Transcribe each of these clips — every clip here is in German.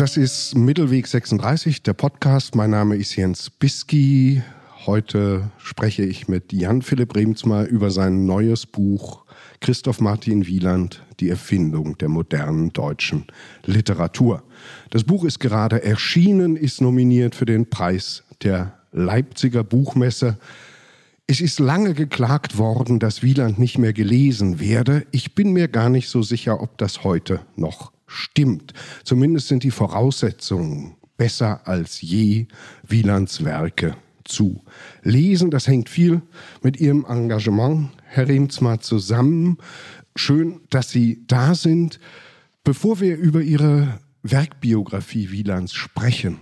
Das ist Mittelweg 36, der Podcast. Mein Name ist Jens Biski. Heute spreche ich mit Jan Philipp Remsmar über sein neues Buch Christoph Martin Wieland, die Erfindung der modernen deutschen Literatur. Das Buch ist gerade erschienen, ist nominiert für den Preis der Leipziger Buchmesse. Es ist lange geklagt worden, dass Wieland nicht mehr gelesen werde. Ich bin mir gar nicht so sicher, ob das heute noch stimmt. Zumindest sind die Voraussetzungen besser als je, Wielands Werke zu lesen. Das hängt viel mit Ihrem Engagement, Herr Remsmar, zusammen. Schön, dass Sie da sind. Bevor wir über Ihre Werkbiografie Wielands sprechen,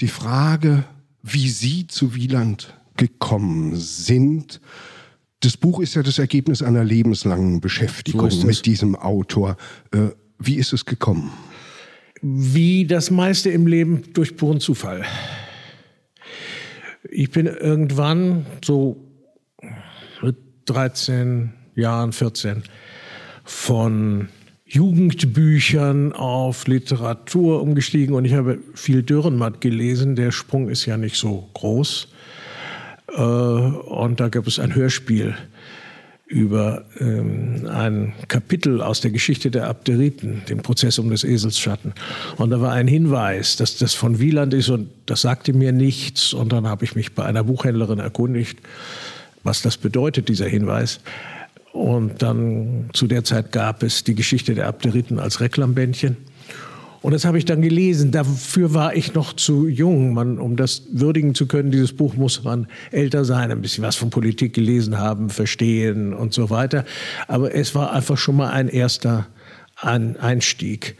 die Frage, wie Sie zu Wieland gekommen sind. Das Buch ist ja das Ergebnis einer lebenslangen Beschäftigung so mit diesem Autor. Äh, wie ist es gekommen? Wie das meiste im Leben durch puren Zufall. Ich bin irgendwann so mit 13 Jahren, 14, von Jugendbüchern auf Literatur umgestiegen und ich habe viel Dürrenmatt gelesen. Der Sprung ist ja nicht so groß. Äh, und da gab es ein Hörspiel über ähm, ein Kapitel aus der Geschichte der Abderiten, dem Prozess um des Esels Schatten. Und da war ein Hinweis, dass das von Wieland ist und das sagte mir nichts. Und dann habe ich mich bei einer Buchhändlerin erkundigt, was das bedeutet, dieser Hinweis. Und dann zu der Zeit gab es die Geschichte der Abderiten als Reklambändchen. Und das habe ich dann gelesen. Dafür war ich noch zu jung. Man, um das würdigen zu können, dieses Buch muss man älter sein, ein bisschen was von Politik gelesen haben, verstehen und so weiter. Aber es war einfach schon mal ein erster Einstieg.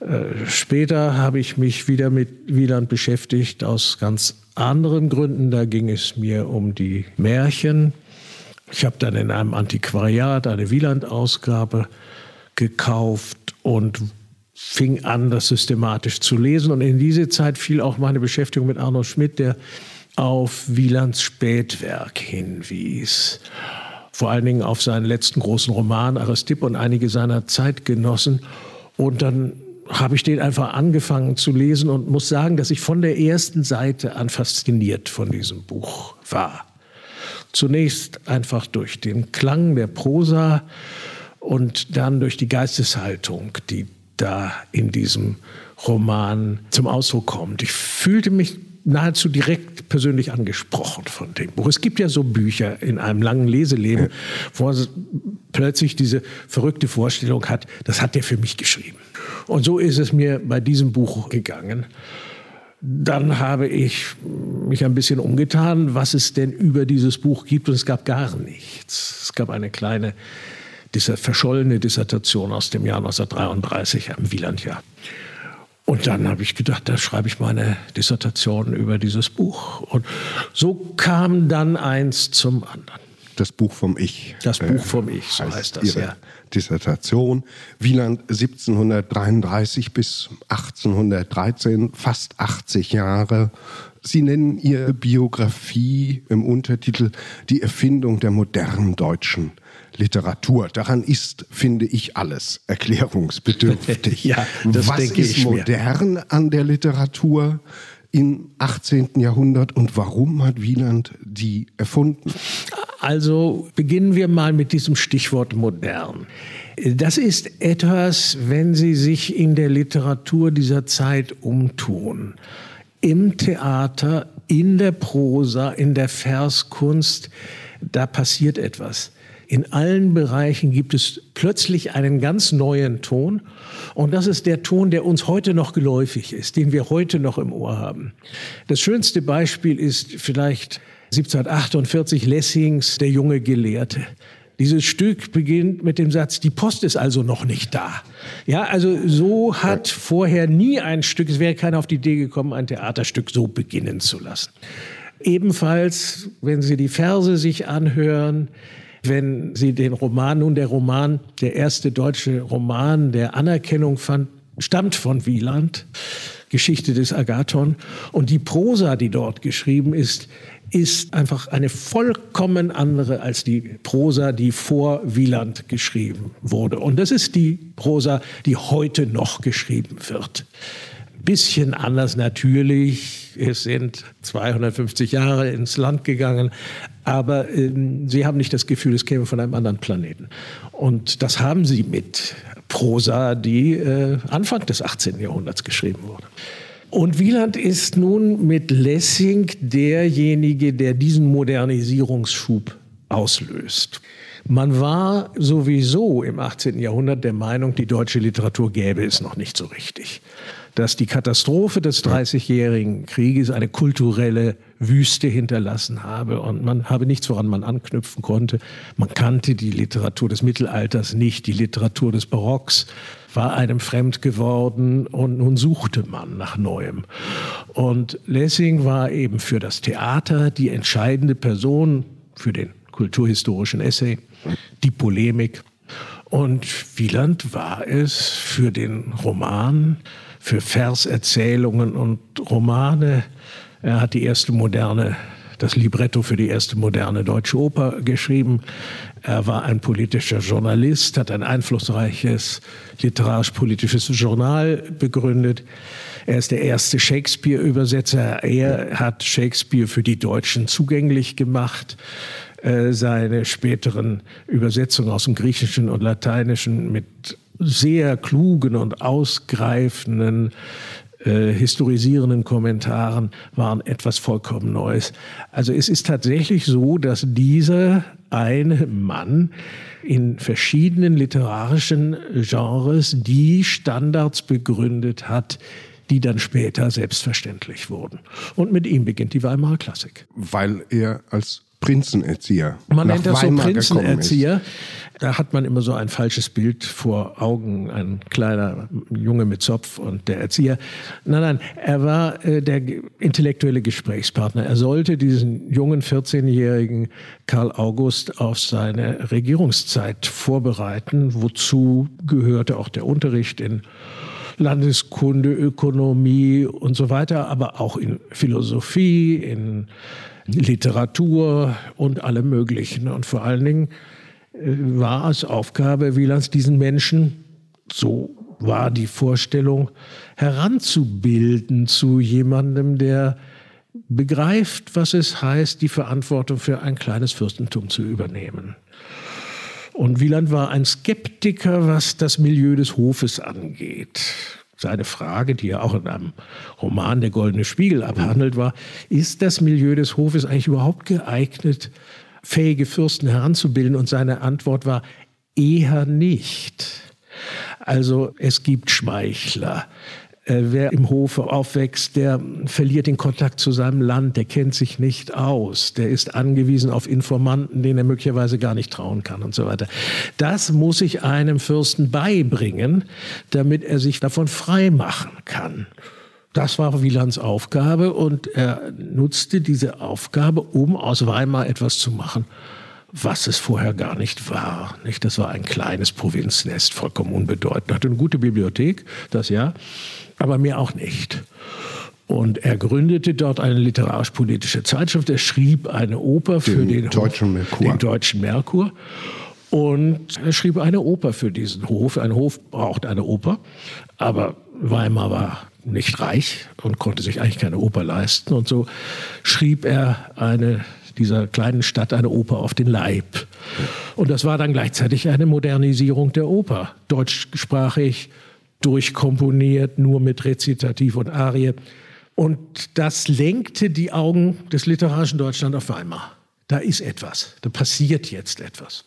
Äh, später habe ich mich wieder mit Wieland beschäftigt aus ganz anderen Gründen. Da ging es mir um die Märchen. Ich habe dann in einem Antiquariat eine Wieland-Ausgabe gekauft und fing an, das systematisch zu lesen. Und in diese Zeit fiel auch meine Beschäftigung mit Arno Schmidt, der auf Wielands Spätwerk hinwies. Vor allen Dingen auf seinen letzten großen Roman Aristipp und einige seiner Zeitgenossen. Und dann habe ich den einfach angefangen zu lesen und muss sagen, dass ich von der ersten Seite an fasziniert von diesem Buch war. Zunächst einfach durch den Klang der Prosa und dann durch die Geisteshaltung, die da in diesem Roman zum Ausdruck kommt. Ich fühlte mich nahezu direkt persönlich angesprochen von dem Buch. Es gibt ja so Bücher in einem langen Leseleben, wo man plötzlich diese verrückte Vorstellung hat, das hat der für mich geschrieben. Und so ist es mir bei diesem Buch gegangen. Dann habe ich mich ein bisschen umgetan, was es denn über dieses Buch gibt, und es gab gar nichts. Es gab eine kleine diese verschollene Dissertation aus dem Jahr 1933 am Wielandjahr. Und dann habe ich gedacht, da schreibe ich meine Dissertation über dieses Buch. Und so kam dann eins zum anderen. Das Buch vom Ich. Das Buch äh, vom Ich, so heißt, heißt das, Ihre ja. Dissertation. Wieland 1733 bis 1813, fast 80 Jahre. Sie nennen Ihre Biografie im Untertitel Die Erfindung der modernen deutschen Literatur. Daran ist, finde ich, alles erklärungsbedürftig. ja, das Was denke ist modern mir. an der Literatur im 18. Jahrhundert und warum hat Wieland die erfunden? Also beginnen wir mal mit diesem Stichwort modern. Das ist etwas, wenn Sie sich in der Literatur dieser Zeit umtun. Im Theater, in der Prosa, in der Verskunst, da passiert etwas. In allen Bereichen gibt es plötzlich einen ganz neuen Ton. Und das ist der Ton, der uns heute noch geläufig ist, den wir heute noch im Ohr haben. Das schönste Beispiel ist vielleicht 1748 Lessings Der junge Gelehrte. Dieses Stück beginnt mit dem Satz, die Post ist also noch nicht da. Ja, also so hat vorher nie ein Stück, es wäre keiner auf die Idee gekommen, ein Theaterstück so beginnen zu lassen. Ebenfalls, wenn Sie die Verse sich anhören, wenn Sie den Roman, nun der Roman, der erste deutsche Roman, der Anerkennung fand, stammt von Wieland, Geschichte des Agathon. Und die Prosa, die dort geschrieben ist, ist einfach eine vollkommen andere als die Prosa, die vor Wieland geschrieben wurde. Und das ist die Prosa, die heute noch geschrieben wird. Bisschen anders natürlich. Es sind 250 Jahre ins Land gegangen, aber äh, sie haben nicht das Gefühl, es käme von einem anderen Planeten. Und das haben sie mit Prosa, die äh, Anfang des 18. Jahrhunderts geschrieben wurde. Und Wieland ist nun mit Lessing derjenige, der diesen Modernisierungsschub auslöst. Man war sowieso im 18. Jahrhundert der Meinung, die deutsche Literatur gäbe es noch nicht so richtig. Dass die Katastrophe des Dreißigjährigen Krieges eine kulturelle Wüste hinterlassen habe und man habe nichts, woran man anknüpfen konnte. Man kannte die Literatur des Mittelalters nicht, die Literatur des Barocks war einem fremd geworden und nun suchte man nach Neuem. Und Lessing war eben für das Theater die entscheidende Person für den kulturhistorischen Essay, die Polemik. Und Wieland war es für den Roman, für Verserzählungen und Romane. Er hat die erste moderne das Libretto für die erste moderne deutsche Oper geschrieben. Er war ein politischer Journalist, hat ein einflussreiches literarisch-politisches Journal begründet. Er ist der erste Shakespeare-Übersetzer. Er hat Shakespeare für die Deutschen zugänglich gemacht. Äh, seine späteren Übersetzungen aus dem Griechischen und Lateinischen mit sehr klugen und ausgreifenden äh, historisierenden Kommentaren waren etwas vollkommen Neues. Also es ist tatsächlich so, dass dieser eine Mann in verschiedenen literarischen Genres die Standards begründet hat, die dann später selbstverständlich wurden. Und mit ihm beginnt die Weimarer Klassik. Weil er als Prinzenerzieher. Man nennt das Weimar so Prinzenerzieher. Da hat man immer so ein falsches Bild vor Augen, ein kleiner Junge mit Zopf und der Erzieher. Nein, nein, er war äh, der intellektuelle Gesprächspartner. Er sollte diesen jungen 14-jährigen Karl August auf seine Regierungszeit vorbereiten. Wozu gehörte auch der Unterricht in Landeskunde, Ökonomie und so weiter, aber auch in Philosophie, in Literatur und allem Möglichen. Und vor allen Dingen äh, war es Aufgabe Wielands, diesen Menschen, so war die Vorstellung, heranzubilden zu jemandem, der begreift, was es heißt, die Verantwortung für ein kleines Fürstentum zu übernehmen. Und Wieland war ein Skeptiker, was das Milieu des Hofes angeht seine Frage, die ja auch in einem Roman Der Goldene Spiegel abhandelt war, ist das Milieu des Hofes eigentlich überhaupt geeignet, fähige Fürsten heranzubilden? Und seine Antwort war eher nicht. Also es gibt Schmeichler, wer im Hofe aufwächst, der verliert den Kontakt zu seinem Land, der kennt sich nicht aus, der ist angewiesen auf Informanten, denen er möglicherweise gar nicht trauen kann und so weiter. Das muss ich einem Fürsten beibringen, damit er sich davon frei machen kann. Das war Wielands Aufgabe und er nutzte diese Aufgabe, um aus Weimar etwas zu machen, was es vorher gar nicht war. Nicht? Das war ein kleines Provinznest, vollkommen unbedeutend. Hatte eine gute Bibliothek, das ja aber mir auch nicht. Und er gründete dort eine literarisch-politische Zeitschrift. Er schrieb eine Oper für den, den Deutschen Merkur. Den Deutschen Merkur. Und er schrieb eine Oper für diesen Hof. Ein Hof braucht eine Oper, aber Weimar war nicht reich und konnte sich eigentlich keine Oper leisten. Und so schrieb er eine, dieser kleinen Stadt eine Oper auf den Leib. Und das war dann gleichzeitig eine Modernisierung der Oper. Deutschsprachig, durchkomponiert, nur mit Rezitativ und Arie. Und das lenkte die Augen des literarischen Deutschland auf Weimar. Da ist etwas, da passiert jetzt etwas.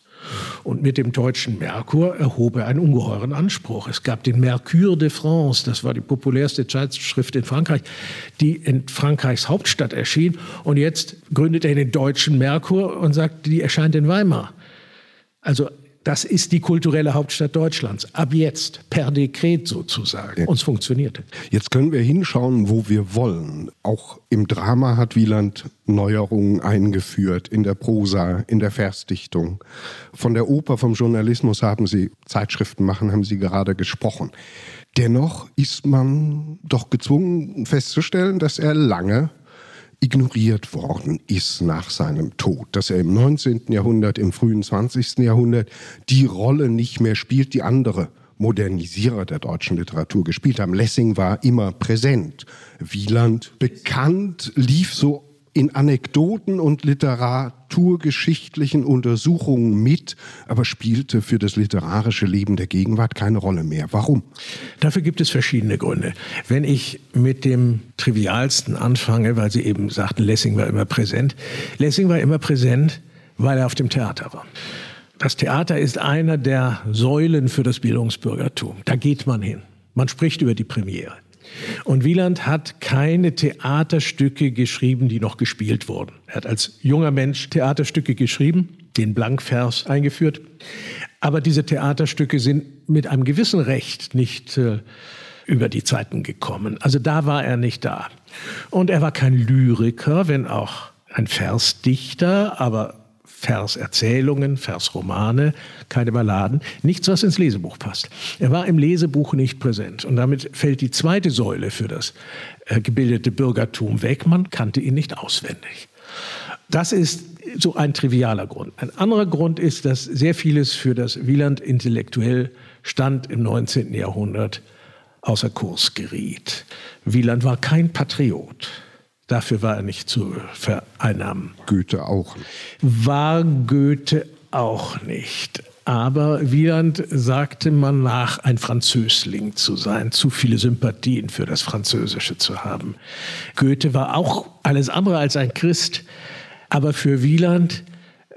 Und mit dem deutschen Merkur erhob er einen ungeheuren Anspruch. Es gab den Mercure de France, das war die populärste Zeitschrift in Frankreich, die in Frankreichs Hauptstadt erschien. Und jetzt gründet er den deutschen Merkur und sagt, die erscheint in Weimar. Also das ist die kulturelle Hauptstadt Deutschlands. Ab jetzt, per Dekret sozusagen. Ja. Und es funktionierte. Jetzt können wir hinschauen, wo wir wollen. Auch im Drama hat Wieland Neuerungen eingeführt, in der Prosa, in der Versdichtung. Von der Oper, vom Journalismus haben Sie, Zeitschriften machen, haben Sie gerade gesprochen. Dennoch ist man doch gezwungen festzustellen, dass er lange ignoriert worden ist nach seinem Tod, dass er im 19. Jahrhundert, im frühen 20. Jahrhundert die Rolle nicht mehr spielt, die andere Modernisierer der deutschen Literatur gespielt haben. Lessing war immer präsent. Wieland bekannt, lief so in Anekdoten und literaturgeschichtlichen Untersuchungen mit, aber spielte für das literarische Leben der Gegenwart keine Rolle mehr. Warum? Dafür gibt es verschiedene Gründe. Wenn ich mit dem Trivialsten anfange, weil Sie eben sagten, Lessing war immer präsent. Lessing war immer präsent, weil er auf dem Theater war. Das Theater ist einer der Säulen für das Bildungsbürgertum. Da geht man hin. Man spricht über die Premiere. Und Wieland hat keine Theaterstücke geschrieben, die noch gespielt wurden. Er hat als junger Mensch Theaterstücke geschrieben, den Blankvers eingeführt. Aber diese Theaterstücke sind mit einem gewissen Recht nicht äh, über die Zeiten gekommen. Also da war er nicht da. Und er war kein Lyriker, wenn auch ein Versdichter, aber Verserzählungen, Versromane, keine Balladen, nichts, was ins Lesebuch passt. Er war im Lesebuch nicht präsent und damit fällt die zweite Säule für das äh, gebildete Bürgertum weg. Man kannte ihn nicht auswendig. Das ist so ein trivialer Grund. Ein anderer Grund ist, dass sehr vieles für das Wieland intellektuell stand im 19. Jahrhundert außer Kurs geriet. Wieland war kein Patriot. Dafür war er nicht zu vereinnahmen. Goethe auch nicht. War Goethe auch nicht. Aber Wieland sagte man nach, ein Französling zu sein, zu viele Sympathien für das Französische zu haben. Goethe war auch alles andere als ein Christ, aber für Wieland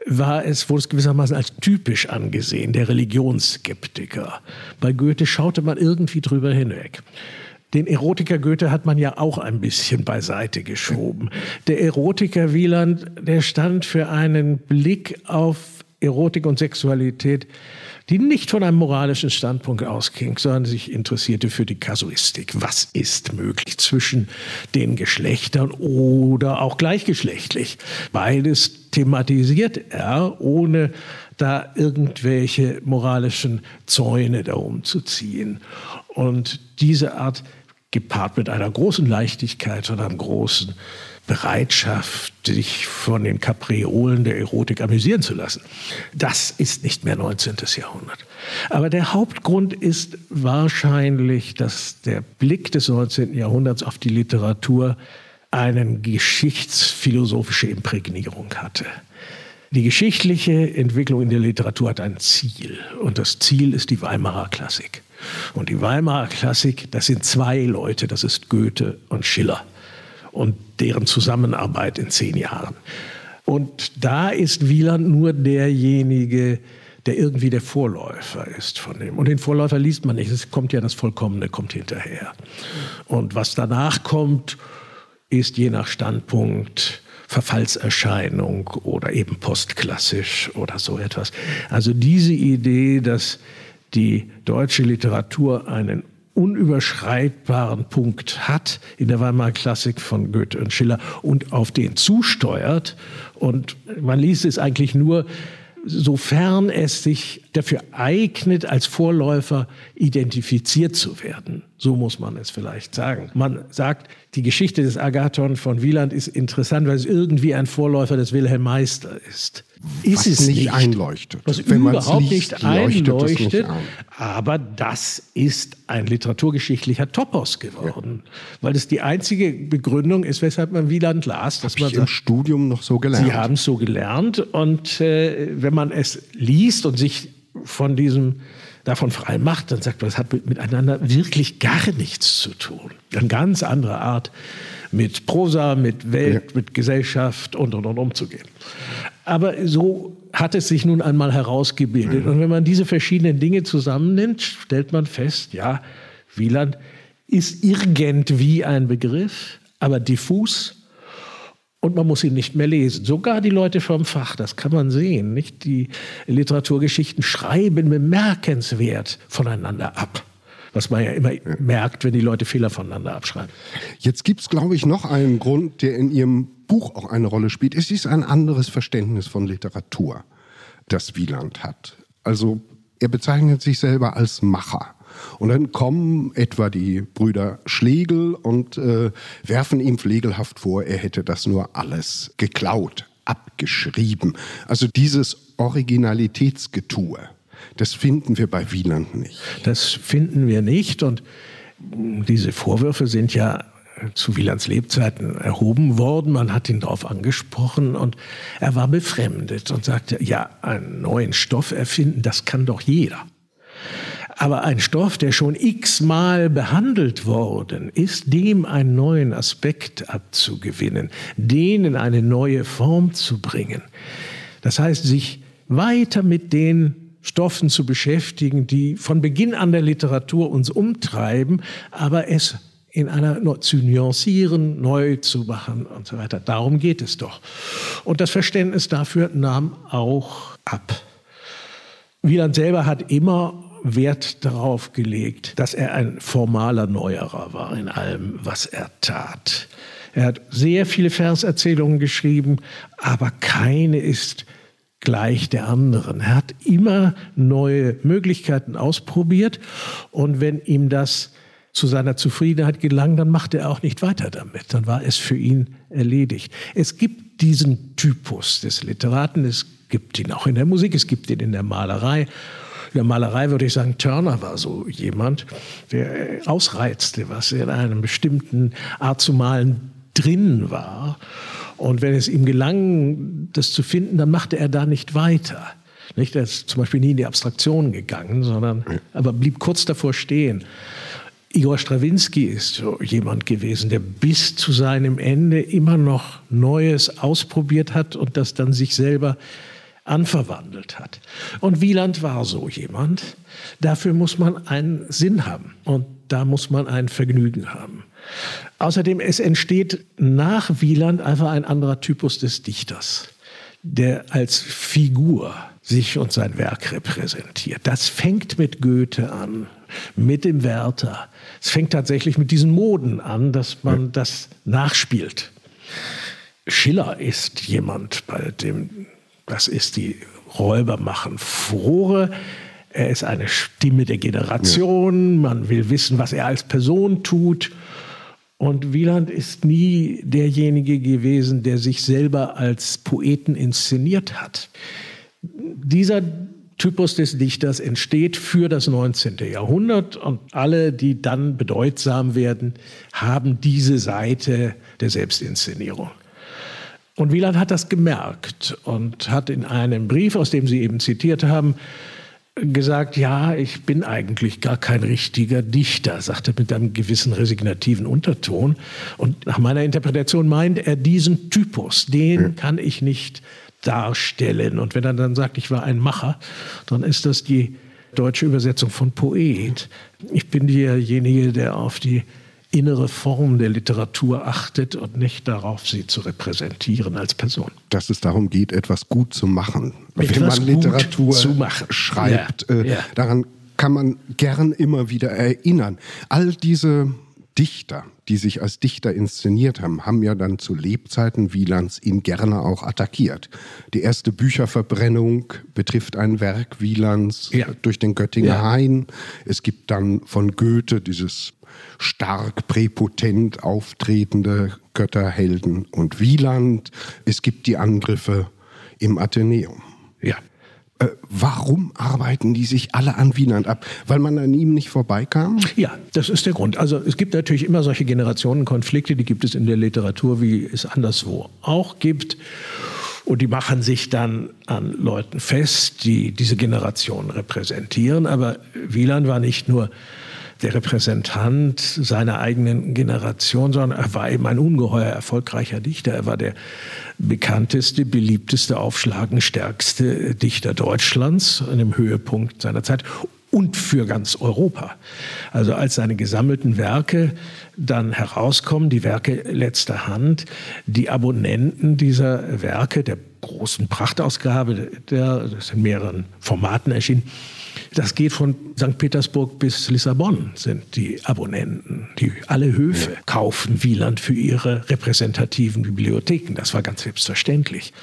war es, wurde es gewissermaßen als typisch angesehen, der Religionsskeptiker. Bei Goethe schaute man irgendwie drüber hinweg. Den Erotiker Goethe hat man ja auch ein bisschen beiseite geschoben. Der Erotiker Wieland, der stand für einen Blick auf Erotik und Sexualität, die nicht von einem moralischen Standpunkt ausging, sondern sich interessierte für die Kasuistik. Was ist möglich zwischen den Geschlechtern oder auch gleichgeschlechtlich? Beides thematisiert er, ohne da irgendwelche moralischen Zäune darum zu ziehen. Und diese Art gepaart mit einer großen Leichtigkeit und einer großen Bereitschaft, sich von den Kapriolen der Erotik amüsieren zu lassen. Das ist nicht mehr 19. Jahrhundert. Aber der Hauptgrund ist wahrscheinlich, dass der Blick des 19. Jahrhunderts auf die Literatur eine geschichtsphilosophische Imprägnierung hatte. Die geschichtliche Entwicklung in der Literatur hat ein Ziel und das Ziel ist die Weimarer Klassik. Und die Weimarer Klassik, das sind zwei Leute, das ist Goethe und Schiller und deren Zusammenarbeit in zehn Jahren. Und da ist Wieland nur derjenige, der irgendwie der Vorläufer ist von dem. Und den Vorläufer liest man nicht. Es kommt ja das Vollkommene, kommt hinterher. Und was danach kommt, ist je nach Standpunkt Verfallserscheinung oder eben postklassisch oder so etwas. Also diese Idee, dass die deutsche Literatur einen unüberschreitbaren Punkt hat in der Weimarer Klassik von Goethe und Schiller und auf den zusteuert. Und man liest es eigentlich nur sofern es sich dafür eignet, als Vorläufer identifiziert zu werden. So muss man es vielleicht sagen. Man sagt, die Geschichte des Agathon von Wieland ist interessant, weil es irgendwie ein Vorläufer des Wilhelm Meister ist. Ist es nicht, nicht einleuchtet. Was Wenn überhaupt nicht einleuchtet. Nicht ein. Aber das ist ein literaturgeschichtlicher Topos geworden. Ja. Weil es die einzige Begründung ist, weshalb man Wieland las. Dass Hab man ich sagt, im Studium noch so gelernt. Sie haben es so gelernt. Und äh, wenn man es liest und sich von diesem davon frei macht, dann sagt man, es hat miteinander wirklich gar nichts zu tun. Eine ganz andere Art, mit Prosa, mit Welt, ja. mit Gesellschaft und und und umzugehen. Aber so hat es sich nun einmal herausgebildet. Und wenn man diese verschiedenen Dinge zusammennimmt, stellt man fest, ja, Wieland ist irgendwie ein Begriff, aber diffus und man muss ihn nicht mehr lesen. Sogar die Leute vom Fach, das kann man sehen. Nicht? Die Literaturgeschichten schreiben bemerkenswert voneinander ab. Was man ja immer merkt, wenn die Leute Fehler voneinander abschreiben. Jetzt gibt es, glaube ich, noch einen Grund, der in Ihrem Buch auch eine Rolle spielt. Es ist ein anderes Verständnis von Literatur, das Wieland hat. Also er bezeichnet sich selber als Macher. Und dann kommen etwa die Brüder Schlegel und äh, werfen ihm pflegelhaft vor, er hätte das nur alles geklaut, abgeschrieben. Also dieses Originalitätsgetue. Das finden wir bei Wieland nicht. Das finden wir nicht. Und diese Vorwürfe sind ja zu Wielands Lebzeiten erhoben worden. Man hat ihn darauf angesprochen und er war befremdet und sagte, ja, einen neuen Stoff erfinden, das kann doch jeder. Aber ein Stoff, der schon x-mal behandelt worden ist, dem einen neuen Aspekt abzugewinnen, den in eine neue Form zu bringen. Das heißt, sich weiter mit den Stoffen zu beschäftigen, die von Beginn an der Literatur uns umtreiben, aber es in einer zu nuancieren, neu zu machen und so weiter. Darum geht es doch. Und das Verständnis dafür nahm auch ab. Wieland selber hat immer Wert darauf gelegt, dass er ein formaler Neuerer war in allem, was er tat. Er hat sehr viele Verserzählungen geschrieben, aber keine ist gleich der anderen. Er hat immer neue Möglichkeiten ausprobiert und wenn ihm das zu seiner Zufriedenheit gelang, dann machte er auch nicht weiter damit. Dann war es für ihn erledigt. Es gibt diesen Typus des Literaten, es gibt ihn auch in der Musik, es gibt ihn in der Malerei. Der Malerei würde ich sagen, Turner war so jemand, der ausreizte, was in einem bestimmten Art zu malen drin war. Und wenn es ihm gelang, das zu finden, dann machte er da nicht weiter. Nicht? Er ist zum Beispiel nie in die Abstraktion gegangen, sondern aber blieb kurz davor stehen. Igor Strawinski ist so jemand gewesen, der bis zu seinem Ende immer noch Neues ausprobiert hat und das dann sich selber anverwandelt hat. Und Wieland war so jemand. Dafür muss man einen Sinn haben und da muss man ein Vergnügen haben. Außerdem, es entsteht nach Wieland einfach ein anderer Typus des Dichters, der als Figur sich und sein Werk repräsentiert. Das fängt mit Goethe an, mit dem Werther. Es fängt tatsächlich mit diesen Moden an, dass man das nachspielt. Schiller ist jemand, bei dem, das ist die Räuber machen Frohe. Er ist eine Stimme der Generation. Man will wissen, was er als Person tut. Und Wieland ist nie derjenige gewesen, der sich selber als Poeten inszeniert hat. Dieser Typus des Dichters entsteht für das 19. Jahrhundert und alle, die dann bedeutsam werden, haben diese Seite der Selbstinszenierung. Und Wieland hat das gemerkt und hat in einem Brief, aus dem Sie eben zitiert haben, gesagt, ja, ich bin eigentlich gar kein richtiger Dichter, sagt er mit einem gewissen resignativen Unterton. Und nach meiner Interpretation meint er diesen Typus, den kann ich nicht darstellen. Und wenn er dann sagt, ich war ein Macher, dann ist das die deutsche Übersetzung von Poet. Ich bin derjenige, der auf die innere Form der Literatur achtet und nicht darauf, sie zu repräsentieren als Person. Dass es darum geht, etwas gut zu machen. Etwas Wenn man Literatur schreibt, ja, äh, ja. daran kann man gern immer wieder erinnern. All diese Dichter, die sich als Dichter inszeniert haben, haben ja dann zu Lebzeiten Wielands ihn gerne auch attackiert. Die erste Bücherverbrennung betrifft ein Werk Wielands Ja. durch den Göttinger Ja. Hain. Es gibt dann von Goethe dieses stark präpotent auftretende Götterhelden und Wieland. Es gibt die Angriffe im Athenäum. Ja. Äh, warum arbeiten die sich alle an Wieland ab? Weil man an ihm nicht vorbeikam? Ja, das ist der Grund. Also es gibt natürlich immer solche Generationenkonflikte, die gibt es in der Literatur, wie es anderswo auch gibt. Und die machen sich dann an Leuten fest, die diese Generation repräsentieren. Aber Wieland war nicht nur der Repräsentant seiner eigenen Generation, sondern er war eben ein ungeheuer erfolgreicher Dichter. Er war der bekannteste, beliebteste, aufschlagenstärkste Dichter Deutschlands an dem Höhepunkt seiner Zeit und für ganz Europa. Also als seine gesammelten Werke dann herauskommen, die Werke letzter Hand, die Abonnenten dieser Werke, der großen Prachtausgabe, der ist in mehreren Formaten erschienen, das geht von St. Petersburg bis Lissabon sind die Abonnenten. Die alle Höfe kaufen Wieland für ihre repräsentativen Bibliotheken. Das war ganz selbstverständlich.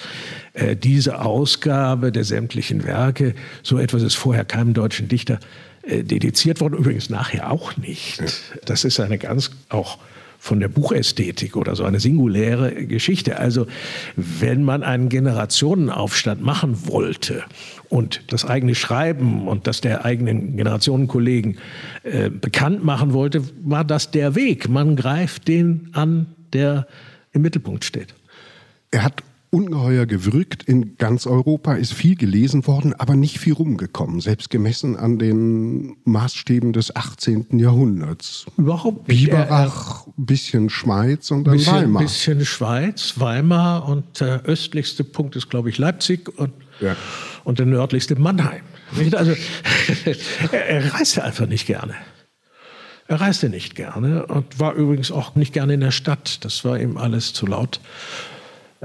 Äh, diese Ausgabe der sämtlichen Werke, so etwas ist vorher keinem deutschen Dichter äh, dediziert worden, übrigens nachher auch nicht. Das ist eine ganz auch von der Buchästhetik oder so eine singuläre Geschichte. Also wenn man einen Generationenaufstand machen wollte und das eigene Schreiben und das der eigenen Generationenkollegen äh, bekannt machen wollte, war das der Weg. Man greift den an, der im Mittelpunkt steht. Er hat ungeheuer gewirkt in ganz Europa, ist viel gelesen worden, aber nicht viel rumgekommen, selbst gemessen an den Maßstäben des 18. Jahrhunderts. Überhaupt nicht. Biberach, bisschen Schweiz und dann bisschen, Weimar. Bisschen Schweiz, Weimar und der östlichste Punkt ist, glaube ich, Leipzig und, Ja. und der nördlichste Mannheim. Also er, er reiste einfach nicht gerne. Er reiste nicht gerne und war übrigens auch nicht gerne in der Stadt. Das war ihm alles zu laut.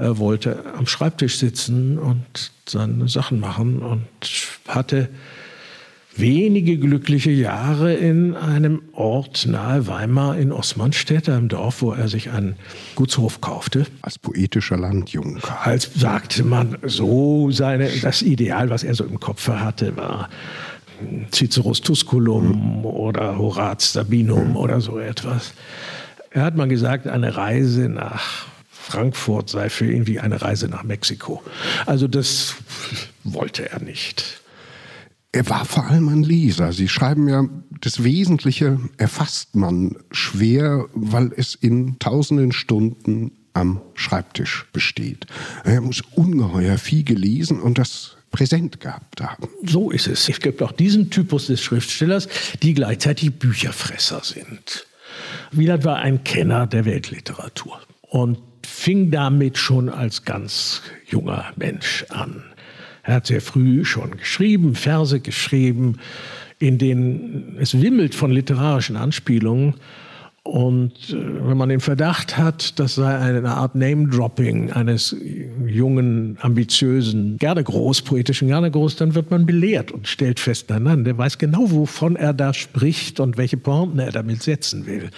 Er wollte am Schreibtisch sitzen und seine Sachen machen und hatte wenige glückliche Jahre in einem Ort nahe Weimar in Osmanstedt, einem Dorf, wo er sich einen Gutshof kaufte. Als poetischer Landjunker. Als sagte man, so seine, das Ideal, was er so im Kopf hatte, war Ciceros Tusculum oder Horaz Sabinum oder so etwas. Er hat mal gesagt, eine Reise nach Frankfurt sei für ihn wie eine Reise nach Mexiko. Also das wollte er nicht. Er war vor allem ein Leser. Sie schreiben ja, das Wesentliche erfasst man schwer, weil es in tausenden Stunden am Schreibtisch besteht. Er muss ungeheuer viel gelesen und das präsent gehabt haben. So ist es. Es gibt auch diesen Typus des Schriftstellers, die gleichzeitig Bücherfresser sind. Wieland war ein Kenner der Weltliteratur und fing damit schon als ganz junger Mensch an. Er hat sehr früh schon geschrieben, Verse geschrieben, in denen es wimmelt von literarischen Anspielungen. Und äh, wenn man den Verdacht hat, das sei eine Art Name-Dropping eines jungen, ambitiösen, gerne groß, poetischen gerne groß, dann wird man belehrt und stellt fest, nein, nein, der weiß genau, wovon er da spricht und welche Pointen er damit setzen will.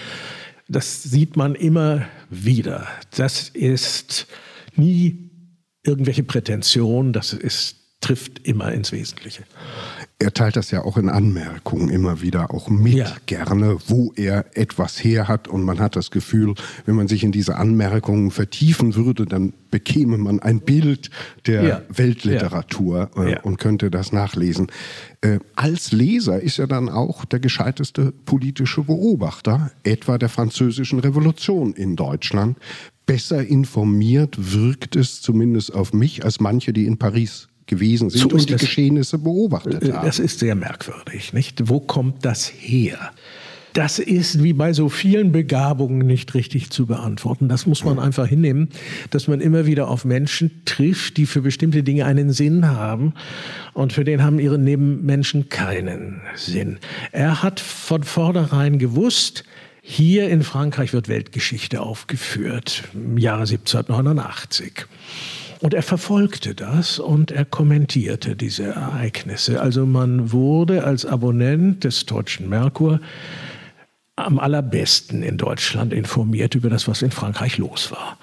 Das sieht man immer wieder. Das ist nie irgendwelche Prätension, das ist, trifft immer ins Wesentliche. Er teilt das ja auch in Anmerkungen immer wieder auch mit, Ja. gerne, wo er etwas her hat. Und man hat das Gefühl, wenn man sich in diese Anmerkungen vertiefen würde, dann bekäme man ein Bild der Ja. Weltliteratur äh, Ja. und könnte das nachlesen. Äh, als Leser ist er dann auch der gescheiteste politische Beobachter, etwa der französischen Revolution in Deutschland. Besser informiert wirkt es zumindest auf mich als manche, die in Paris gewesen sind So und die das. Geschehnisse beobachtet Äh, haben. Das ist sehr merkwürdig, nicht? Wo kommt das her? Das ist wie bei so vielen Begabungen nicht richtig zu beantworten. Das muss man einfach hinnehmen, dass man immer wieder auf Menschen trifft, die für bestimmte Dinge einen Sinn haben und für den haben ihre Nebenmenschen keinen Sinn. Er hat von vornherein gewusst, hier in Frankreich wird Weltgeschichte aufgeführt im Jahre 1789. Und er verfolgte das und er kommentierte diese Ereignisse. Also man wurde als Abonnent des Deutschen Merkur am allerbesten in Deutschland informiert über das, was in Frankreich los war.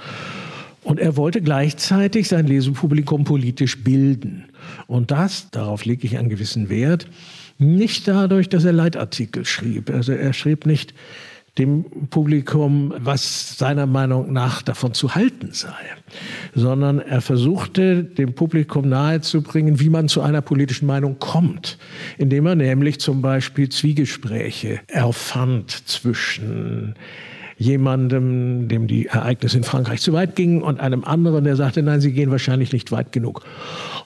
Und er wollte gleichzeitig sein Lesepublikum politisch bilden. Und das, darauf lege ich einen gewissen Wert, nicht dadurch, dass er Leitartikel schrieb. Also er schrieb nicht dem Publikum, was seiner Meinung nach davon zu halten sei, sondern er versuchte dem Publikum nahezubringen, wie man zu einer politischen Meinung kommt, indem er nämlich zum Beispiel Zwiegespräche erfand zwischen jemandem, dem die Ereignisse in Frankreich zu weit gingen, und einem anderen, der sagte, nein, sie gehen wahrscheinlich nicht weit genug.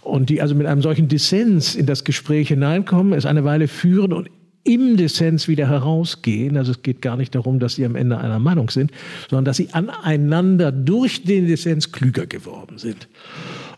Und die also mit einem solchen Dissens in das Gespräch hineinkommen, es eine Weile führen und im Dissens wieder herausgehen. Also es geht gar nicht darum, dass sie am Ende einer Meinung sind, sondern dass sie aneinander durch den Dissens klüger geworden sind.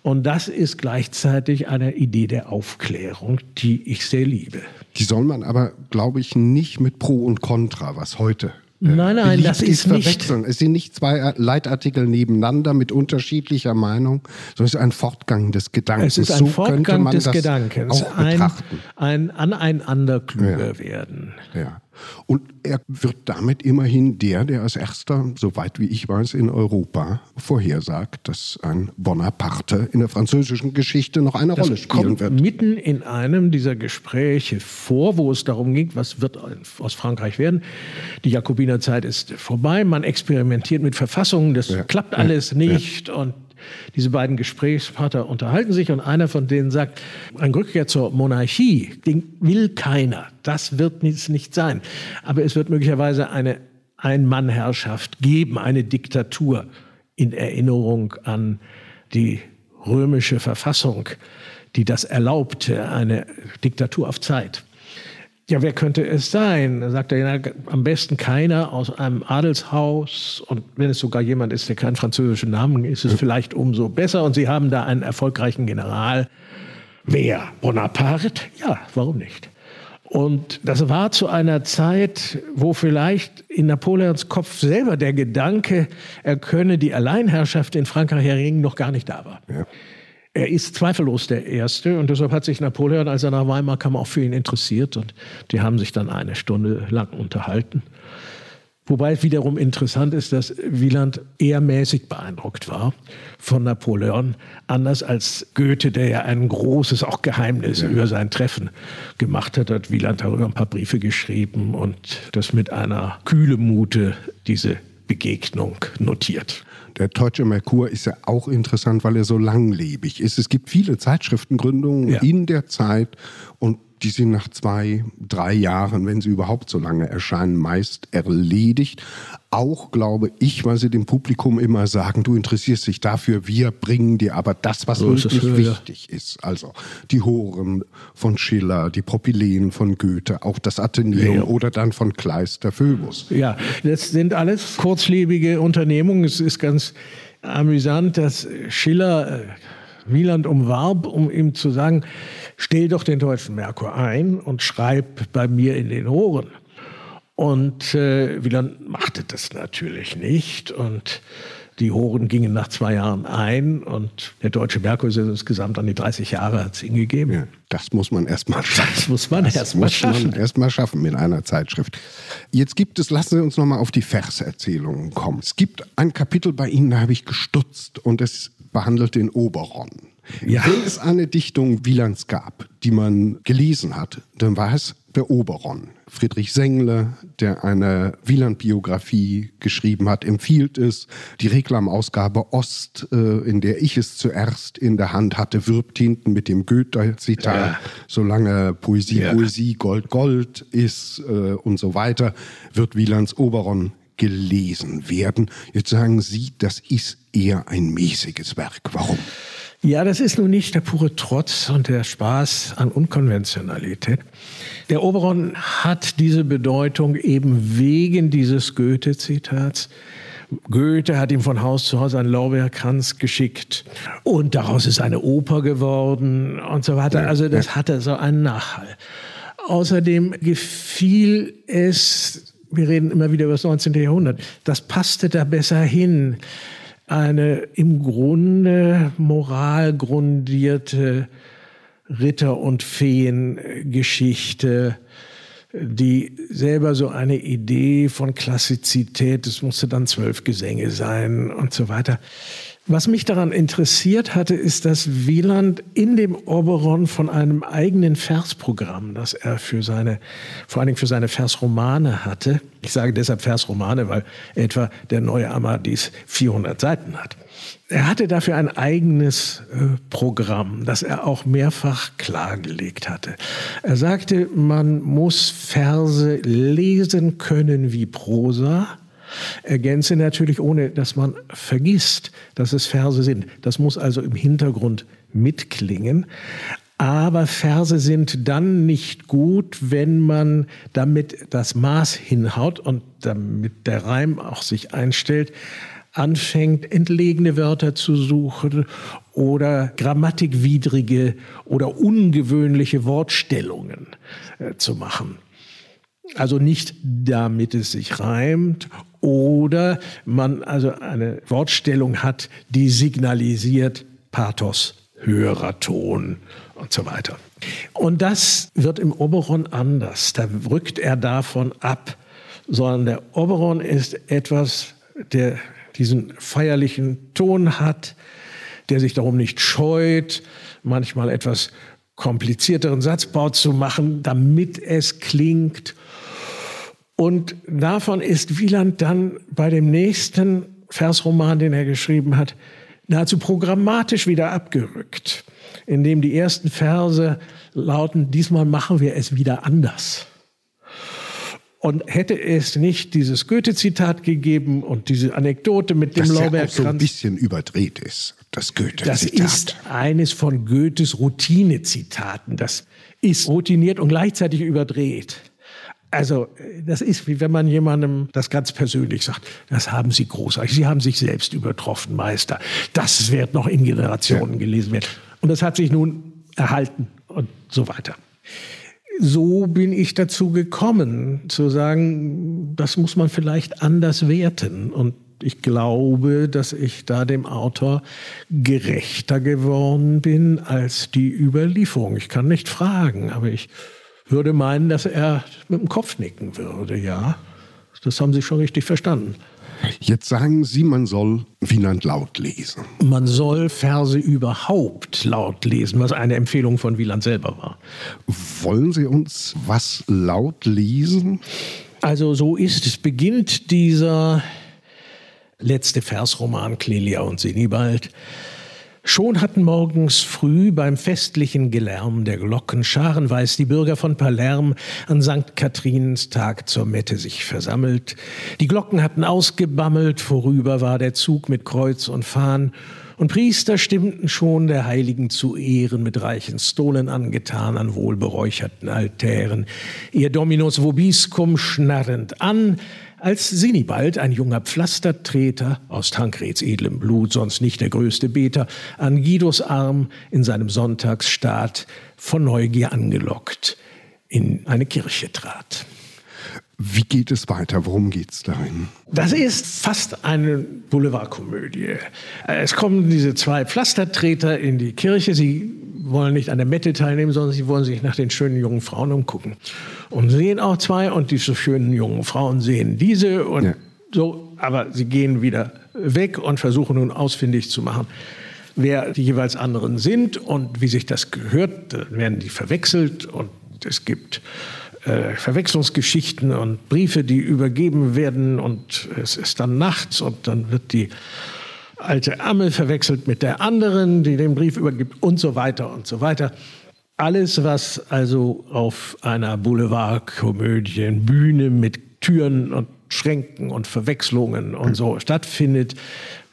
Und das ist gleichzeitig eine Idee der Aufklärung, die ich sehr liebe. Die soll man aber, glaube ich, nicht mit Pro und Contra, was heute Nein, nein, beliebt das ist nicht- verwechseln. Es sind nicht zwei Leitartikel nebeneinander mit unterschiedlicher Meinung, sondern es ist ein Fortgang des Gedankens. Es ist ein so könnte Fortgang des Gedankens, auch ein, betrachten. ein aneinander klüger werden. Ja. Und er wird damit immerhin der, der als erster, soweit wie ich weiß, in Europa vorhersagt, dass ein Bonaparte in der französischen Geschichte noch eine das Rolle spielen kommt wird. Mitten in einem dieser Gespräche vor, wo es darum ging, was wird aus Frankreich werden. Die Jakobinerzeit ist vorbei, man experimentiert mit Verfassungen, das ja. klappt alles ja. nicht ja. und diese beiden Gesprächspartner unterhalten sich und einer von denen sagt, ein Rückkehr zur Monarchie, den will keiner. Das wird nicht sein. Aber es wird möglicherweise eine Ein-Mann-Herrschaft geben, eine Diktatur in Erinnerung an die römische Verfassung, die das erlaubte, eine Diktatur auf Zeit. Ja, wer könnte es sein? Da sagt er, ja, am besten keiner aus einem Adelshaus. Und wenn es sogar jemand ist, der keinen französischen Namen, ist es vielleicht umso besser. Und Sie haben da einen erfolgreichen General. Wer? Bonaparte? Ja, warum nicht? Und das war zu einer Zeit, wo vielleicht in Napoleons Kopf selber der Gedanke, er könne die Alleinherrschaft in Frankreich erringen, noch gar nicht da war. Ja. Er ist zweifellos der Erste und deshalb hat sich Napoleon, als er nach Weimar kam, auch für ihn interessiert und die haben sich dann eine Stunde lang unterhalten. Wobei es wiederum interessant ist, dass Wieland eher mäßig beeindruckt war von Napoleon, anders als Goethe, der ja ein großes auch Geheimnis ja. über sein Treffen gemacht hat, hat Wieland darüber ein paar Briefe geschrieben und das mit einer kühle Mute diese Begegnung notiert. Der deutsche Merkur ist ja auch interessant, weil er so langlebig ist. Es gibt viele Zeitschriftengründungen ja. in der Zeit und die sind nach zwei, drei Jahren, wenn sie überhaupt so lange erscheinen, meist erledigt. Auch glaube ich, weil sie dem Publikum immer sagen, du interessierst dich dafür, wir bringen dir aber das, was so wirklich ist wichtig ist. Also die Horen von Schiller, die Propyläen von Goethe, auch das Athenäum ja. oder dann von Kleister Phöbus. Ja, das sind alles kurzlebige Unternehmungen. Es ist ganz amüsant, dass Schiller äh, Wieland umwarb, um ihm zu sagen, stell doch den deutschen Merkur ein und schreib bei mir in den Ohren. Und äh, Wieland machte das natürlich nicht und die Horen gingen nach zwei Jahren ein und der deutsche Merkur ist insgesamt an die 30 Jahre hat es ihn gegeben. Ja, das muss man erstmal schaffen. Das muss man erstmal schaffen. Erstmal schaffen mit einer Zeitschrift. Jetzt gibt es, lassen Sie uns nochmal auf die Verserzählungen kommen. Es gibt ein Kapitel bei Ihnen, da habe ich gestutzt und es behandelt den Oberon. Ja. Wenn es eine Dichtung Wielands gab, die man gelesen hat, dann war es der Oberon. Friedrich Sengle, der eine Wieland-Biografie geschrieben hat, empfiehlt es. Die Reklamausgabe Ost, äh, in der ich es zuerst in der Hand hatte, wirbt hinten mit dem Goethe-Zitat, ja. solange Poesie, ja. Poesie, Gold, Gold ist äh, und so weiter, wird Wielands Oberon gelesen werden. Jetzt sagen Sie, das ist eher ein mäßiges Werk. Warum? Ja, das ist nun nicht der pure Trotz und der Spaß an Unkonventionalität. Der Oberon hat diese Bedeutung eben wegen dieses Goethe-Zitats. Goethe hat ihm von Haus zu Haus einen Lorbeerkranz geschickt und daraus ist eine Oper geworden und so weiter. Also das hatte so einen Nachhall. Außerdem gefiel es wir reden immer wieder über das 19. Jahrhundert, das passte da besser hin. Eine im Grunde moralgrundierte Ritter- und Feengeschichte, die selber so eine Idee von Klassizität, es musste dann zwölf Gesänge sein und so weiter, was mich daran interessiert hatte, ist, dass Wieland in dem Oberon von einem eigenen Versprogramm, das er für seine, vor allen Dingen für seine Versromane hatte. Ich sage deshalb Versromane, weil etwa der neue Amadis 400 Seiten hat. Er hatte dafür ein eigenes äh, Programm, das er auch mehrfach klargelegt hatte. Er sagte, man muss Verse lesen können wie Prosa, Ergänze natürlich, ohne dass man vergisst, dass es Verse sind. Das muss also im Hintergrund mitklingen. Aber Verse sind dann nicht gut, wenn man damit das Maß hinhaut und damit der Reim auch sich einstellt, anfängt, entlegene Wörter zu suchen oder grammatikwidrige oder ungewöhnliche Wortstellungen äh, zu machen. Also nicht damit es sich reimt oder man also eine Wortstellung hat, die signalisiert Pathos, höherer Ton und so weiter. Und das wird im Oberon anders. Da rückt er davon ab, sondern der Oberon ist etwas, der diesen feierlichen Ton hat, der sich darum nicht scheut, manchmal etwas komplizierteren Satzbau zu machen, damit es klingt. Und davon ist Wieland dann bei dem nächsten Versroman, den er geschrieben hat, nahezu programmatisch wieder abgerückt, indem die ersten Verse lauten, diesmal machen wir es wieder anders. Und hätte es nicht dieses Goethe-Zitat gegeben und diese Anekdote mit dem das Lorbeerkranz. Ja so ein bisschen überdreht ist, das Goethe-Zitat. Das ist eines von Goethes Routine-Zitaten. Das ist routiniert und gleichzeitig überdreht. Also, das ist wie wenn man jemandem das ganz persönlich sagt. Das haben Sie großartig. Sie haben sich selbst übertroffen, Meister. Das wird noch in Generationen ja. gelesen werden. Und das hat sich nun erhalten und so weiter. So bin ich dazu gekommen, zu sagen, das muss man vielleicht anders werten. Und ich glaube, dass ich da dem Autor gerechter geworden bin als die Überlieferung. Ich kann nicht fragen, aber ich würde meinen, dass er mit dem Kopf nicken würde, ja. Das haben Sie schon richtig verstanden. Jetzt sagen Sie, man soll Wieland laut lesen. Man soll Verse überhaupt laut lesen, was eine Empfehlung von Wieland selber war. Wollen Sie uns was laut lesen? Also so ist es. Beginnt dieser letzte Versroman Clelia und Sinibald Schon hatten morgens früh beim festlichen Gelärm der Glocken scharenweis die Bürger von Palerm an St. Kathrinens Tag zur Mette sich versammelt. Die Glocken hatten ausgebammelt, vorüber war der Zug mit Kreuz und Fahn, und Priester stimmten schon der Heiligen zu Ehren mit reichen Stolen angetan an wohlberäucherten Altären, ihr Dominus vobiscum schnarrend an, als Sinibald, ein junger Pflastertreter aus Tankreds edlem Blut, sonst nicht der größte Beter, an Guidos Arm in seinem Sonntagsstaat von Neugier angelockt in eine Kirche trat. Wie geht es weiter? Worum geht es darin? Das ist fast eine Boulevardkomödie. Es kommen diese zwei Pflastertreter in die Kirche. Sie wollen nicht an der Mette teilnehmen, sondern sie wollen sich nach den schönen jungen Frauen umgucken. Und sehen auch zwei und diese schönen jungen Frauen sehen diese und ja. so, aber sie gehen wieder weg und versuchen nun ausfindig zu machen, wer die jeweils anderen sind und wie sich das gehört. Dann werden die verwechselt und es gibt äh, Verwechslungsgeschichten und Briefe, die übergeben werden und es ist dann nachts und dann wird die alte Amme verwechselt mit der anderen, die den Brief übergibt und so weiter und so weiter. Alles, was also auf einer Boulevardkomödie, Bühne mit Türen und Schränken und Verwechslungen und so stattfindet,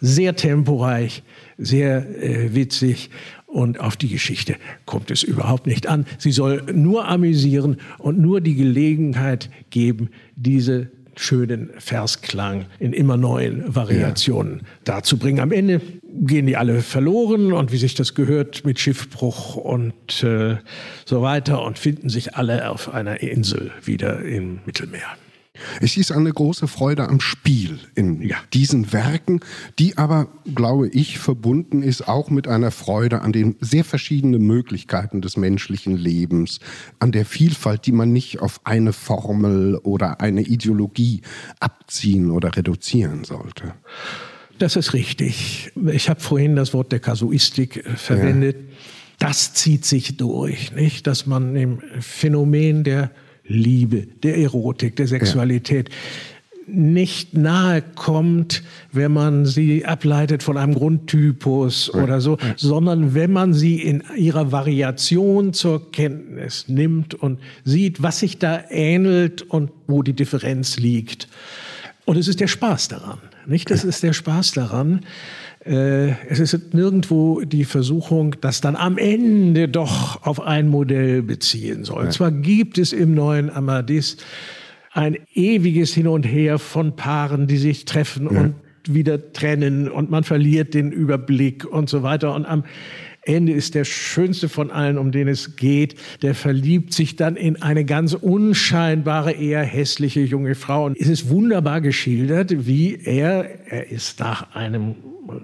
sehr temporeich, sehr äh, witzig und auf die Geschichte kommt es überhaupt nicht an. Sie soll nur amüsieren und nur die Gelegenheit geben, diese schönen Versklang in immer neuen Variationen ja. darzubringen. Am Ende gehen die alle verloren und wie sich das gehört mit Schiffbruch und äh, so weiter und finden sich alle auf einer Insel wieder im Mittelmeer. Es ist eine große Freude am Spiel in ja. diesen Werken, die aber, glaube ich, verbunden ist auch mit einer Freude an den sehr verschiedenen Möglichkeiten des menschlichen Lebens, an der Vielfalt, die man nicht auf eine Formel oder eine Ideologie abziehen oder reduzieren sollte. Das ist richtig. Ich habe vorhin das Wort der Kasuistik äh, verwendet. Ja. Das zieht sich durch, nicht? Dass man im Phänomen der Liebe, der Erotik, der Sexualität ja. nicht nahe kommt, wenn man sie ableitet von einem Grundtypus ja. oder so, ja. sondern wenn man sie in ihrer Variation zur Kenntnis nimmt und sieht, was sich da ähnelt und wo die Differenz liegt. Und es ist der Spaß daran, nicht? Das ist der Spaß daran. Äh, es ist nirgendwo die Versuchung, das dann am Ende doch auf ein Modell beziehen soll. Ja. Zwar gibt es im neuen Amadis ein ewiges Hin und Her von Paaren, die sich treffen ja. und wieder trennen und man verliert den Überblick und so weiter. Und am Ende ist der schönste von allen, um den es geht. Der verliebt sich dann in eine ganz unscheinbare, eher hässliche junge Frau. Und es ist wunderbar geschildert, wie er, er ist nach einem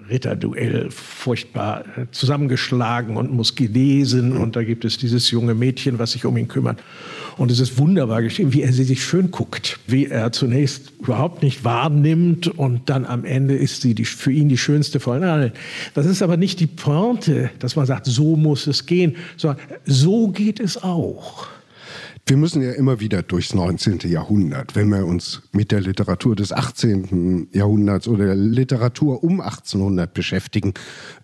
Ritterduell furchtbar äh, zusammengeschlagen und muss gelesen. Und da gibt es dieses junge Mädchen, was sich um ihn kümmert. Und es ist wunderbar geschrieben, wie er sie sich schön guckt, wie er zunächst überhaupt nicht wahrnimmt und dann am Ende ist sie die, für ihn die schönste von allen. Das ist aber nicht die Pointe, dass man sagt, so muss es gehen, sondern so geht es auch. Wir müssen ja immer wieder durchs 19. Jahrhundert, wenn wir uns mit der Literatur des 18. Jahrhunderts oder der Literatur um 1800 beschäftigen.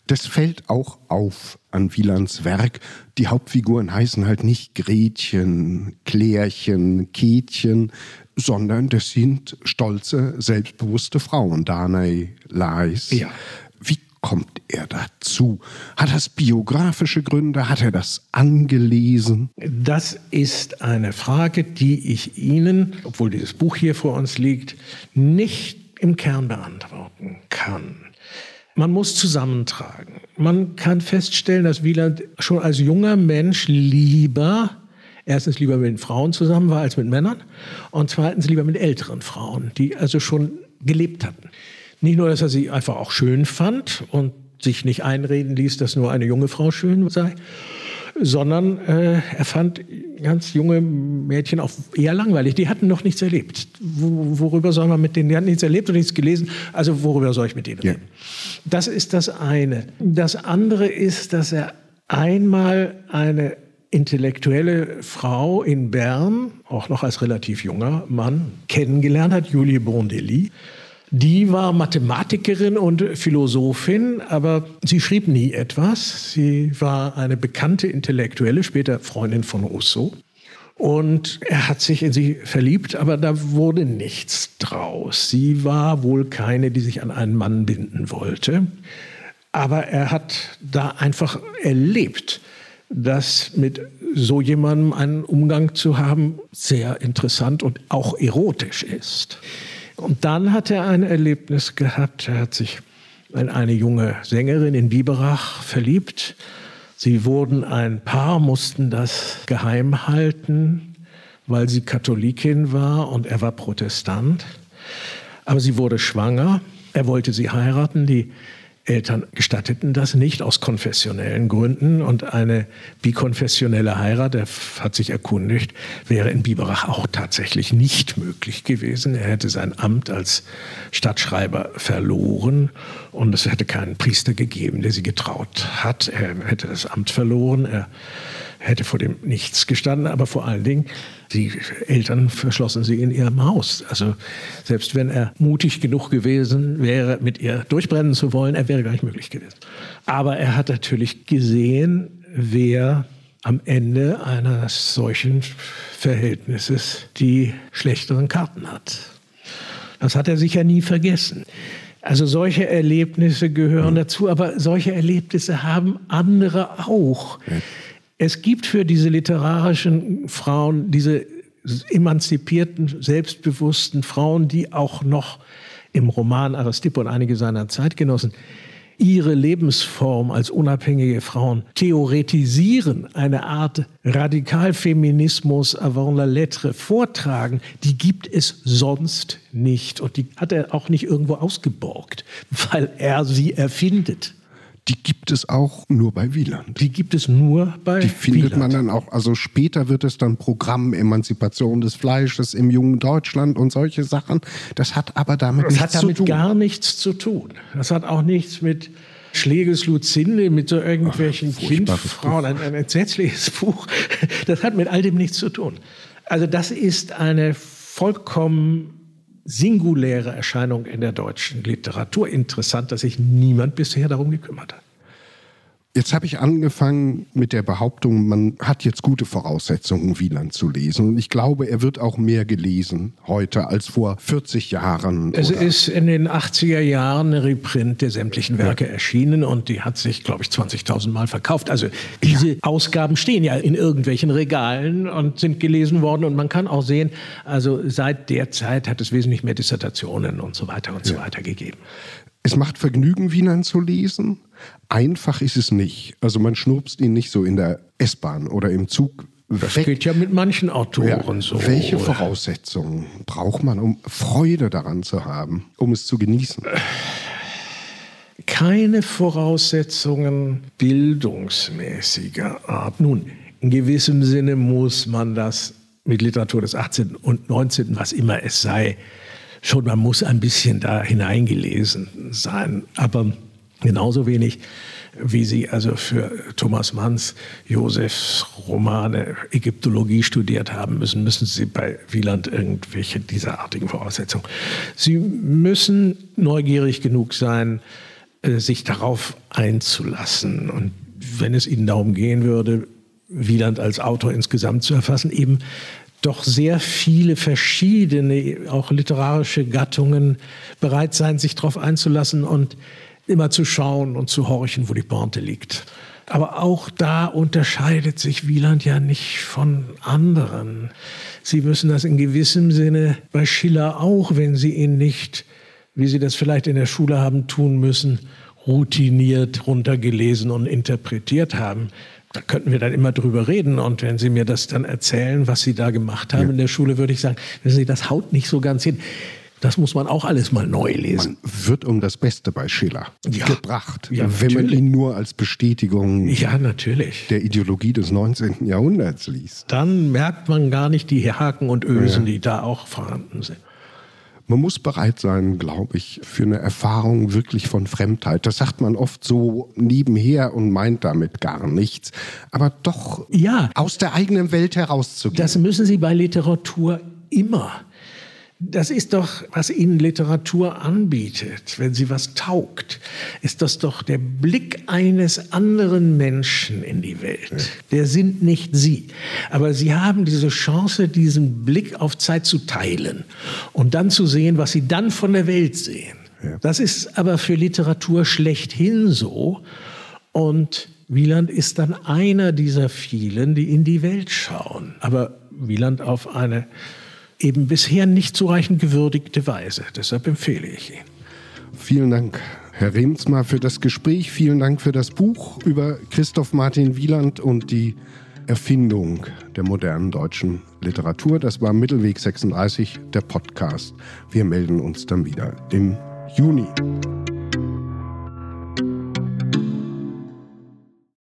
Das fällt auch auf an Wielands Werk. Die Hauptfiguren heißen halt nicht Gretchen, Klärchen, Kätchen, sondern das sind stolze, selbstbewusste Frauen. Danae, Lais. Ja kommt er dazu? Hat das biografische Gründe? Hat er das angelesen? Das ist eine Frage, die ich Ihnen, obwohl dieses Buch hier vor uns liegt, nicht im Kern beantworten kann. Man muss zusammentragen. Man kann feststellen, dass Wieland schon als junger Mensch lieber erstens lieber mit Frauen zusammen war als mit Männern und zweitens lieber mit älteren Frauen, die also schon gelebt hatten. Nicht nur, dass er sie einfach auch schön fand und sich nicht einreden ließ, dass nur eine junge Frau schön sei, sondern äh, er fand ganz junge Mädchen auch eher langweilig. Die hatten noch nichts erlebt. Wo, worüber soll man mit denen? Die hatten nichts erlebt und nichts gelesen. Also worüber soll ich mit denen reden? Das ist das eine. Das andere ist, dass er einmal eine intellektuelle Frau in Bern, auch noch als relativ junger Mann, kennengelernt hat, Julie Bondelli. Die war Mathematikerin und Philosophin, aber sie schrieb nie etwas. Sie war eine bekannte Intellektuelle, später Freundin von Rousseau. Und er hat sich in sie verliebt, aber da wurde nichts draus. Sie war wohl keine, die sich an einen Mann binden wollte. Aber er hat da einfach erlebt, dass mit so jemandem einen Umgang zu haben sehr interessant und auch erotisch ist. Und dann hat er ein Erlebnis gehabt. Er hat sich in eine junge Sängerin in Biberach verliebt. Sie wurden ein Paar, mussten das geheim halten, weil sie Katholikin war und er war Protestant. Aber sie wurde schwanger. Er wollte sie heiraten. Die Eltern gestatteten das nicht aus konfessionellen Gründen und eine bikonfessionelle Heirat, er hat sich erkundigt, wäre in Biberach auch tatsächlich nicht möglich gewesen. Er hätte sein Amt als Stadtschreiber verloren und es hätte keinen Priester gegeben, der sie getraut hat. Er hätte das Amt verloren. Er hätte vor dem nichts gestanden, aber vor allen Dingen, die Eltern verschlossen sie in ihrem Haus. Also selbst wenn er mutig genug gewesen wäre, mit ihr durchbrennen zu wollen, er wäre gar nicht möglich gewesen. Aber er hat natürlich gesehen, wer am Ende eines solchen Verhältnisses die schlechteren Karten hat. Das hat er sicher nie vergessen. Also solche Erlebnisse gehören dazu, aber solche Erlebnisse haben andere auch. Ja. Es gibt für diese literarischen Frauen, diese emanzipierten, selbstbewussten Frauen, die auch noch im Roman Aristipp und einige seiner Zeitgenossen ihre Lebensform als unabhängige Frauen theoretisieren, eine Art Radikalfeminismus avant la lettre vortragen, die gibt es sonst nicht. Und die hat er auch nicht irgendwo ausgeborgt, weil er sie erfindet die gibt es auch nur bei Wieland. Die gibt es nur bei Die findet Wieland. man dann auch, also später wird es dann Programm Emanzipation des Fleisches im jungen Deutschland und solche Sachen. Das hat aber damit das nichts hat damit zu tun. gar nichts zu tun. Das hat auch nichts mit Schleges Luzinde, mit so irgendwelchen Ach, Kindfrauen, ein, ein entsetzliches Buch. Das hat mit all dem nichts zu tun. Also das ist eine vollkommen singuläre Erscheinung in der deutschen Literatur. Interessant, dass sich niemand bisher darum gekümmert hat. Jetzt habe ich angefangen mit der Behauptung, man hat jetzt gute Voraussetzungen, Wieland zu lesen. Und ich glaube, er wird auch mehr gelesen heute als vor 40 Jahren. Es ist in den 80er Jahren eine Reprint der sämtlichen Werke ja. erschienen und die hat sich, glaube ich, 20.000 Mal verkauft. Also diese ja. Ausgaben stehen ja in irgendwelchen Regalen und sind gelesen worden. Und man kann auch sehen, also seit der Zeit hat es wesentlich mehr Dissertationen und so weiter und ja. so weiter gegeben. Es macht Vergnügen, Wienern zu lesen. Einfach ist es nicht. Also man schnurpst ihn nicht so in der S-Bahn oder im Zug das weg. geht ja mit manchen Autoren ja, so. Welche Voraussetzungen braucht man, um Freude daran zu haben, um es zu genießen? keine Voraussetzungen bildungsmäßiger Art. Nun, in gewissem Sinne muss man das mit Literatur des 18. und 19., was immer es sei, schon, man muss ein bisschen da hineingelesen sein. Aber genauso wenig wie Sie also für Thomas Manns, Josefs Romane Ägyptologie studiert haben müssen, müssen Sie bei Wieland irgendwelche dieserartigen Voraussetzungen. Sie müssen neugierig genug sein, äh, sich darauf einzulassen. Und wenn es Ihnen darum gehen würde, Wieland als Autor insgesamt zu erfassen, eben doch sehr viele verschiedene, auch literarische Gattungen bereit sein, sich darauf einzulassen und immer zu schauen und zu horchen, wo die Pointe liegt. Aber auch da unterscheidet sich Wieland ja nicht von anderen. Sie müssen das in gewissem Sinne bei Schiller auch, wenn Sie ihn nicht, wie Sie das vielleicht in der Schule haben tun müssen, routiniert runtergelesen und interpretiert haben. Da könnten wir dann immer drüber reden. Und wenn Sie mir das dann erzählen, was Sie da gemacht haben ja. in der Schule, würde ich sagen, wissen Sie, das haut nicht so ganz hin. Das muss man auch alles mal neu lesen. Man wird um das Beste bei Schiller ja. gebracht, ja, wenn man ihn nur als Bestätigung ja, natürlich. der Ideologie des 19. Jahrhunderts liest. Dann merkt man gar nicht die Haken und Ösen, die da auch vorhanden sind. Man muss bereit sein, glaube ich, für eine Erfahrung wirklich von Fremdheit. Das sagt man oft so nebenher und meint damit gar nichts. Aber doch ja, aus der eigenen Welt herauszugehen. Das müssen Sie bei Literatur immer. Das ist doch, was Ihnen Literatur anbietet. Wenn sie was taugt, ist das doch der Blick eines anderen Menschen in die Welt. Der sind nicht Sie. Aber Sie haben diese Chance, diesen Blick auf Zeit zu teilen und dann zu sehen, was Sie dann von der Welt sehen. Das ist aber für Literatur schlechthin so. Und Wieland ist dann einer dieser vielen, die in die Welt schauen. Aber Wieland auf eine eben bisher nicht zureichend gewürdigte Weise. Deshalb empfehle ich ihn. Vielen Dank, Herr Remsmar, für das Gespräch. Vielen Dank für das Buch über Christoph Martin Wieland und die Erfindung der modernen deutschen Literatur. Das war Mittelweg 36, der Podcast. Wir melden uns dann wieder im Juni.